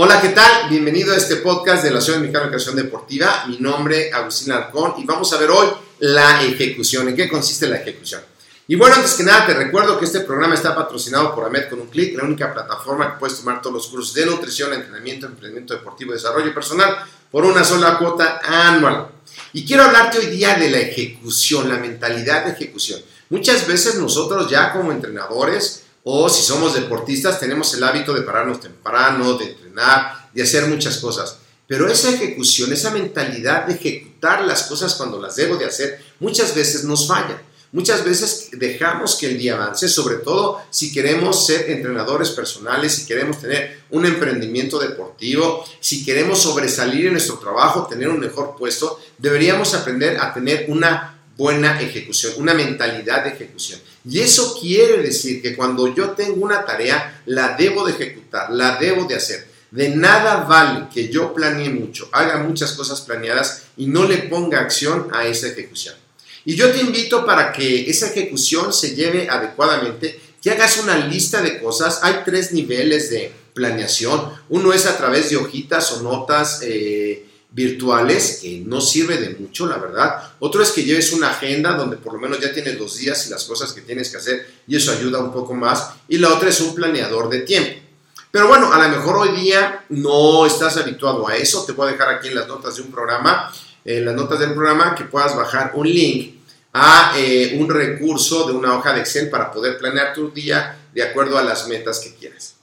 Hola, ¿qué tal? Bienvenido a este podcast de la Asociación Mexicana de Educación Deportiva. Mi nombre es Agustín Arcón y vamos a ver hoy la ejecución. ¿En qué consiste la ejecución? Y bueno, antes que nada te recuerdo que este programa está patrocinado por AMED con un clic, la única plataforma que puedes tomar todos los cursos de nutrición, entrenamiento, emprendimiento deportivo y desarrollo personal por una sola cuota anual. Y quiero hablarte hoy día de la ejecución, la mentalidad de ejecución. Muchas veces nosotros ya como entrenadores o si somos deportistas tenemos el hábito de pararnos temprano, de entrenar, de hacer muchas cosas. Pero esa ejecución, esa mentalidad de ejecutar las cosas cuando las debo de hacer, muchas veces nos falla. Muchas veces dejamos que el día avance, sobre todo si queremos ser entrenadores personales, si queremos tener un emprendimiento deportivo, si queremos sobresalir en nuestro trabajo, tener un mejor puesto, deberíamos aprender a tener una buena ejecución, una mentalidad de ejecución. Y eso quiere decir que cuando yo tengo una tarea, la debo de ejecutar, la debo de hacer. De nada vale que yo planee mucho, haga muchas cosas planeadas y no le ponga acción a esa ejecución. Y yo te invito para que esa ejecución se lleve adecuadamente, que hagas una lista de cosas. Hay tres niveles de planeación. Uno es a través de hojitas o notas. Eh, virtuales, que no sirve de mucho, la verdad. Otro es que lleves una agenda donde por lo menos ya tienes los días y las cosas que tienes que hacer y eso ayuda un poco más. Y la otra es un planeador de tiempo. Pero bueno, a lo mejor hoy día no estás habituado a eso. Te voy a dejar aquí en las notas de un programa, en las notas del programa, que puedas bajar un link a eh, un recurso de una hoja de Excel para poder planear tu día de acuerdo a las metas que quieres.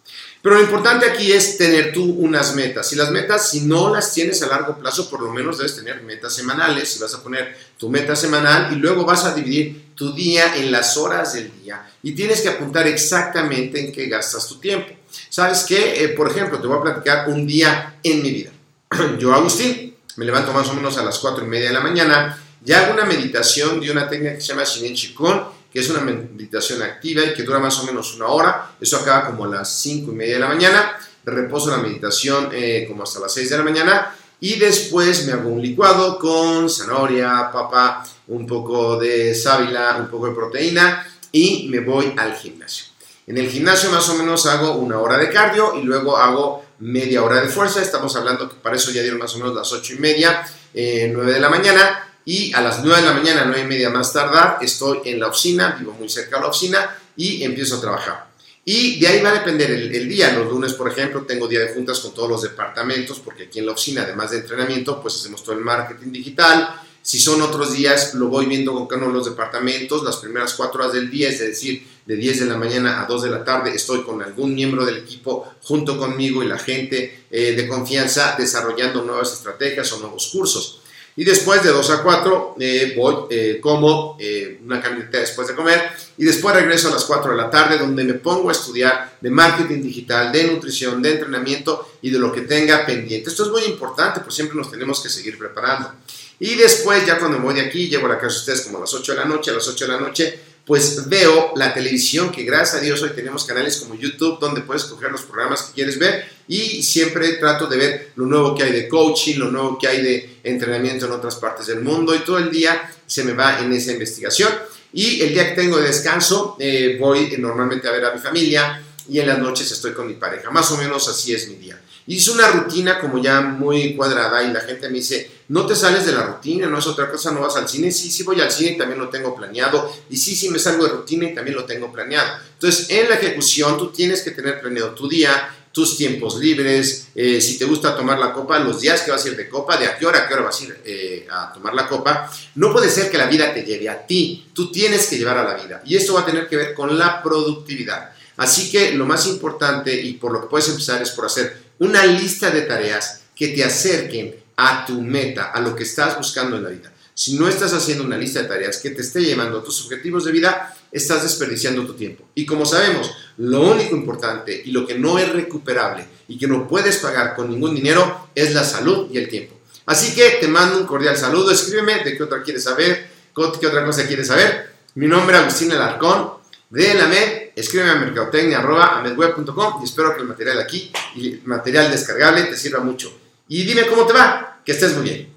Pero lo importante aquí es tener tú unas metas. Y las metas, si no las tienes a largo plazo, por lo menos debes tener metas semanales. Si vas a poner tu meta semanal y luego vas a dividir tu día en las horas del día. Y tienes que apuntar exactamente en qué gastas tu tiempo. ¿Sabes qué? Eh, por ejemplo, te voy a platicar un día en mi vida. Yo, Agustín, me levanto más o menos a las 4 y media de la mañana y hago una meditación de una técnica que se llama Shinen Chikon que es una meditación activa y que dura más o menos una hora. Eso acaba como a las 5 y media de la mañana. Reposo la meditación eh, como hasta las 6 de la mañana. Y después me hago un licuado con zanahoria, papa, un poco de sábila, un poco de proteína y me voy al gimnasio. En el gimnasio más o menos hago una hora de cardio y luego hago media hora de fuerza. Estamos hablando que para eso ya dieron más o menos las 8 y media, 9 eh, de la mañana y a las 9 de la mañana, 9 y media más tardar, estoy en la oficina, vivo muy cerca de la oficina y empiezo a trabajar. Y de ahí va a depender el, día. Los lunes, por ejemplo, tengo día de juntas con todos los departamentos, porque aquí en la oficina, además de entrenamiento, pues hacemos todo el marketing digital. Si son otros días, lo voy viendo con cada uno de los departamentos. Las primeras cuatro horas del día, es decir, de 10 de la mañana a 2 de la tarde, estoy con algún miembro del equipo junto conmigo y la gente eh, de confianza desarrollando nuevas estrategias o nuevos cursos. Y después de 2 a 4 eh, voy, eh, como eh, una camioneta después de comer y después regreso a las 4 de la tarde donde me pongo a estudiar de marketing digital, de nutrición, de entrenamiento y de lo que tenga pendiente. Esto es muy importante, pues siempre nos tenemos que seguir preparando. Y después, ya cuando voy de aquí, llego a la casa de ustedes como a las 8 de la noche, a las 8 de la noche, pues veo la televisión, que gracias a Dios hoy tenemos canales como YouTube donde puedes escoger los programas que quieres ver y siempre trato de ver lo nuevo que hay de coaching, lo nuevo que hay de entrenamiento en otras partes del mundo y todo el día se me va en esa investigación. Y el día que tengo de descanso eh, voy normalmente a ver a mi familia y en las noches estoy con mi pareja. Más o menos así es mi día. Hice una rutina como ya muy cuadrada y la gente me dice, no te sales de la rutina, no es otra cosa, no vas al cine. Sí, sí voy al cine y también lo tengo planeado. Y sí, sí me salgo de rutina y también lo tengo planeado. Entonces, en la ejecución tú tienes que tener planeado tu día, tus tiempos libres, eh, si te gusta tomar la copa, los días que vas a ir de copa, de a qué hora a qué hora vas a ir eh, a tomar la copa. No puede ser que la vida te lleve a ti, tú tienes que llevar a la vida. Y esto va a tener que ver con la productividad. Así que lo más importante y por lo que puedes empezar es por hacer una lista de tareas que te acerquen a tu meta, a lo que estás buscando en la vida. Si no estás haciendo una lista de tareas que te esté llevando a tus objetivos de vida, estás desperdiciando tu tiempo. Y como sabemos, lo único importante y lo que no es recuperable y que no puedes pagar con ningún dinero es la salud y el tiempo. Así que te mando un cordial saludo, escríbeme de qué otra quieres saber, qué otra cosa quieres saber. Mi nombre es Agustín Alarcón de la MED, escríbeme a mercadotecnia.amedweb.com y espero que el material aquí y el material descargable te sirva mucho. Y dime cómo te va, que estés muy bien.